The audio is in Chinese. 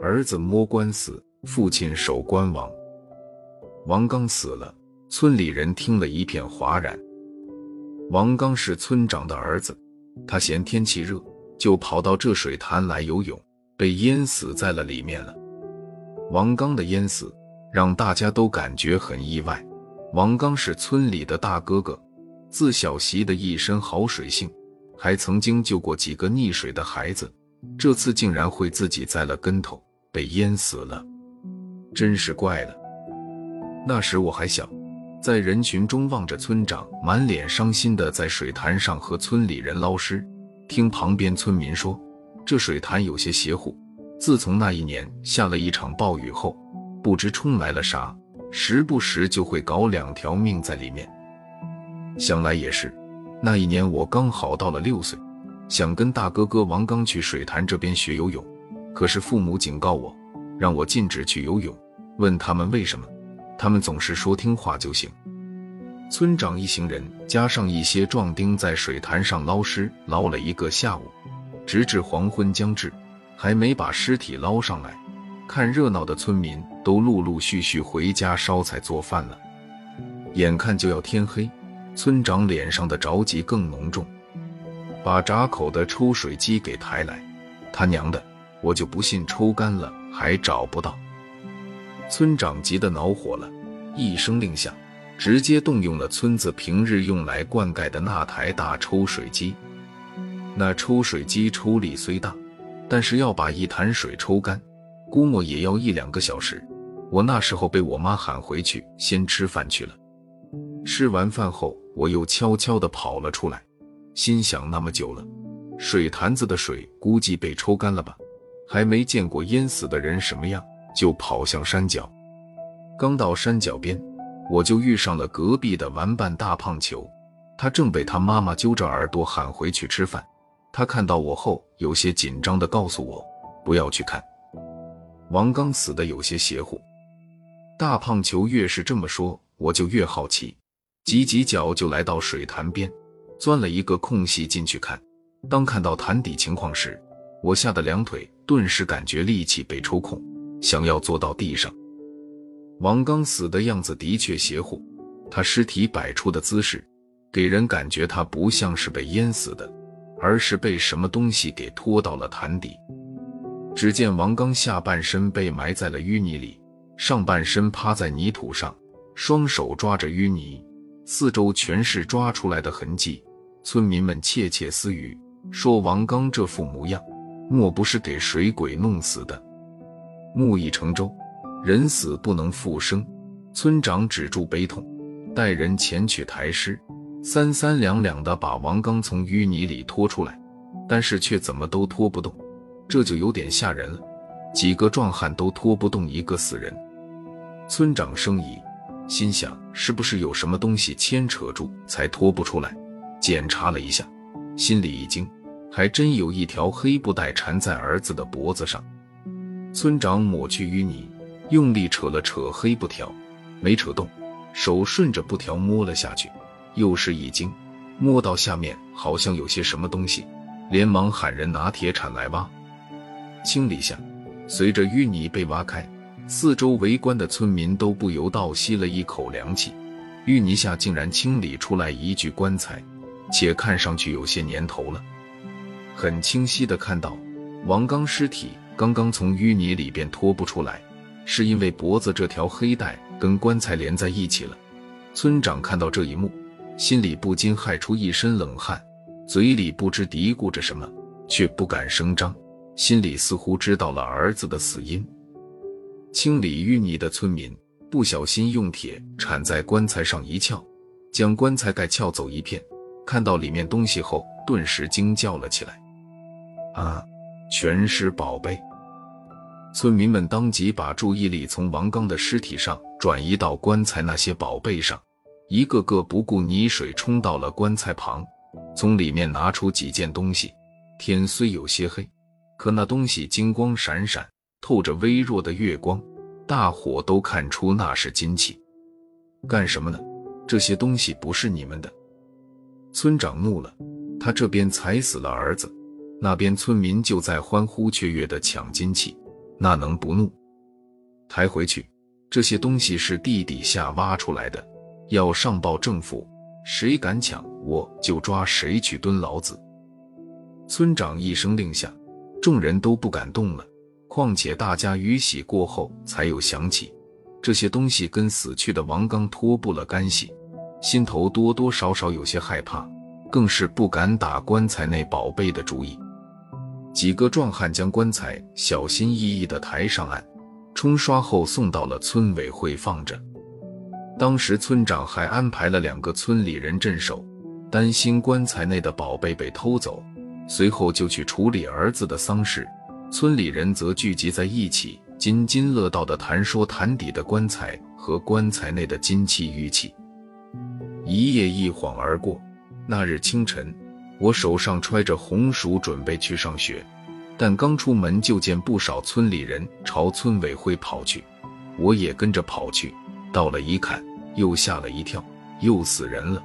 儿子摸棺死，父亲守棺亡。王刚死了，村里人听了一片哗然。王刚是村长的儿子，他嫌天气热，就跑到这水潭来游泳，被淹死在了里面了。王刚的淹死让大家都感觉很意外。王刚是村里的大哥哥，自小习得一身好水性，还曾经救过几个溺水的孩子，这次竟然会自己栽了跟头。被淹死了，真是怪了。那时我还小，在人群中望着村长满脸伤心的在水潭上和村里人捞尸，听旁边村民说，这水潭有些邪乎。自从那一年下了一场暴雨后，不知冲来了啥，时不时就会搞两条命在里面。想来也是，那一年我刚好到了六岁，想跟大哥哥王刚去水潭这边学游泳。可是父母警告我，让我禁止去游泳。问他们为什么，他们总是说听话就行。村长一行人加上一些壮丁在水潭上捞尸，捞了一个下午，直至黄昏将至，还没把尸体捞上来。看热闹的村民都陆陆续续回家烧菜做饭了。眼看就要天黑，村长脸上的着急更浓重，把闸口的抽水机给抬来。他娘的！我就不信抽干了还找不到。村长急得恼火了，一声令下，直接动用了村子平日用来灌溉的那台大抽水机。那抽水机抽力虽大，但是要把一潭水抽干，估摸也要一两个小时。我那时候被我妈喊回去先吃饭去了。吃完饭后，我又悄悄地跑了出来，心想那么久了，水潭子的水估计被抽干了吧。还没见过淹死的人什么样，就跑向山脚。刚到山脚边，我就遇上了隔壁的玩伴大胖球，他正被他妈妈揪着耳朵喊回去吃饭。他看到我后，有些紧张地告诉我不要去看，王刚死的有些邪乎。大胖球越是这么说，我就越好奇，挤挤脚就来到水潭边，钻了一个空隙进去看。当看到潭底情况时，我吓得两腿顿时感觉力气被抽空，想要坐到地上。王刚死的样子的确邪乎，他尸体摆出的姿势，给人感觉他不像是被淹死的，而是被什么东西给拖到了潭底。只见王刚下半身被埋在了淤泥里，上半身趴在泥土上，双手抓着淤泥，四周全是抓出来的痕迹。村民们窃窃私语，说王刚这副模样。莫不是给水鬼弄死的？木已成舟，人死不能复生。村长止住悲痛，带人前去抬尸，三三两两的把王刚从淤泥里拖出来，但是却怎么都拖不动，这就有点吓人了。几个壮汉都拖不动一个死人。村长生疑，心想是不是有什么东西牵扯住，才拖不出来？检查了一下，心里一惊。还真有一条黑布带缠在儿子的脖子上。村长抹去淤泥，用力扯了扯黑布条，没扯动，手顺着布条摸了下去，又是一惊，摸到下面好像有些什么东西，连忙喊人拿铁铲来挖。清理下，随着淤泥被挖开，四周围观的村民都不由倒吸了一口凉气。淤泥下竟然清理出来一具棺材，且看上去有些年头了。很清晰的看到，王刚尸体刚刚从淤泥里边拖不出来，是因为脖子这条黑带跟棺材连在一起了。村长看到这一幕，心里不禁害出一身冷汗，嘴里不知嘀咕着什么，却不敢声张，心里似乎知道了儿子的死因。清理淤泥的村民不小心用铁铲在棺材上一撬，将棺材盖撬走一片，看到里面东西后，顿时惊叫了起来。啊！全是宝贝！村民们当即把注意力从王刚的尸体上转移到棺材那些宝贝上，一个个不顾泥水冲到了棺材旁，从里面拿出几件东西。天虽有些黑，可那东西金光闪闪，透着微弱的月光，大伙都看出那是金器。干什么呢？这些东西不是你们的！村长怒了，他这边踩死了儿子。那边村民就在欢呼雀跃的抢金器，那能不怒？抬回去，这些东西是地底下挖出来的，要上报政府，谁敢抢，我就抓谁去蹲牢子。村长一声令下，众人都不敢动了。况且大家雨洗过后，才有想起这些东西跟死去的王刚脱不了干系，心头多多少少有些害怕，更是不敢打棺材内宝贝的主意。几个壮汉将棺材小心翼翼地抬上岸，冲刷后送到了村委会放着。当时村长还安排了两个村里人镇守，担心棺材内的宝贝被偷走，随后就去处理儿子的丧事。村里人则聚集在一起，津津乐道地谈说坛底的棺材和棺材内的金器玉器。一夜一晃而过，那日清晨。我手上揣着红薯，准备去上学，但刚出门就见不少村里人朝村委会跑去，我也跟着跑去。到了一看，又吓了一跳，又死人了。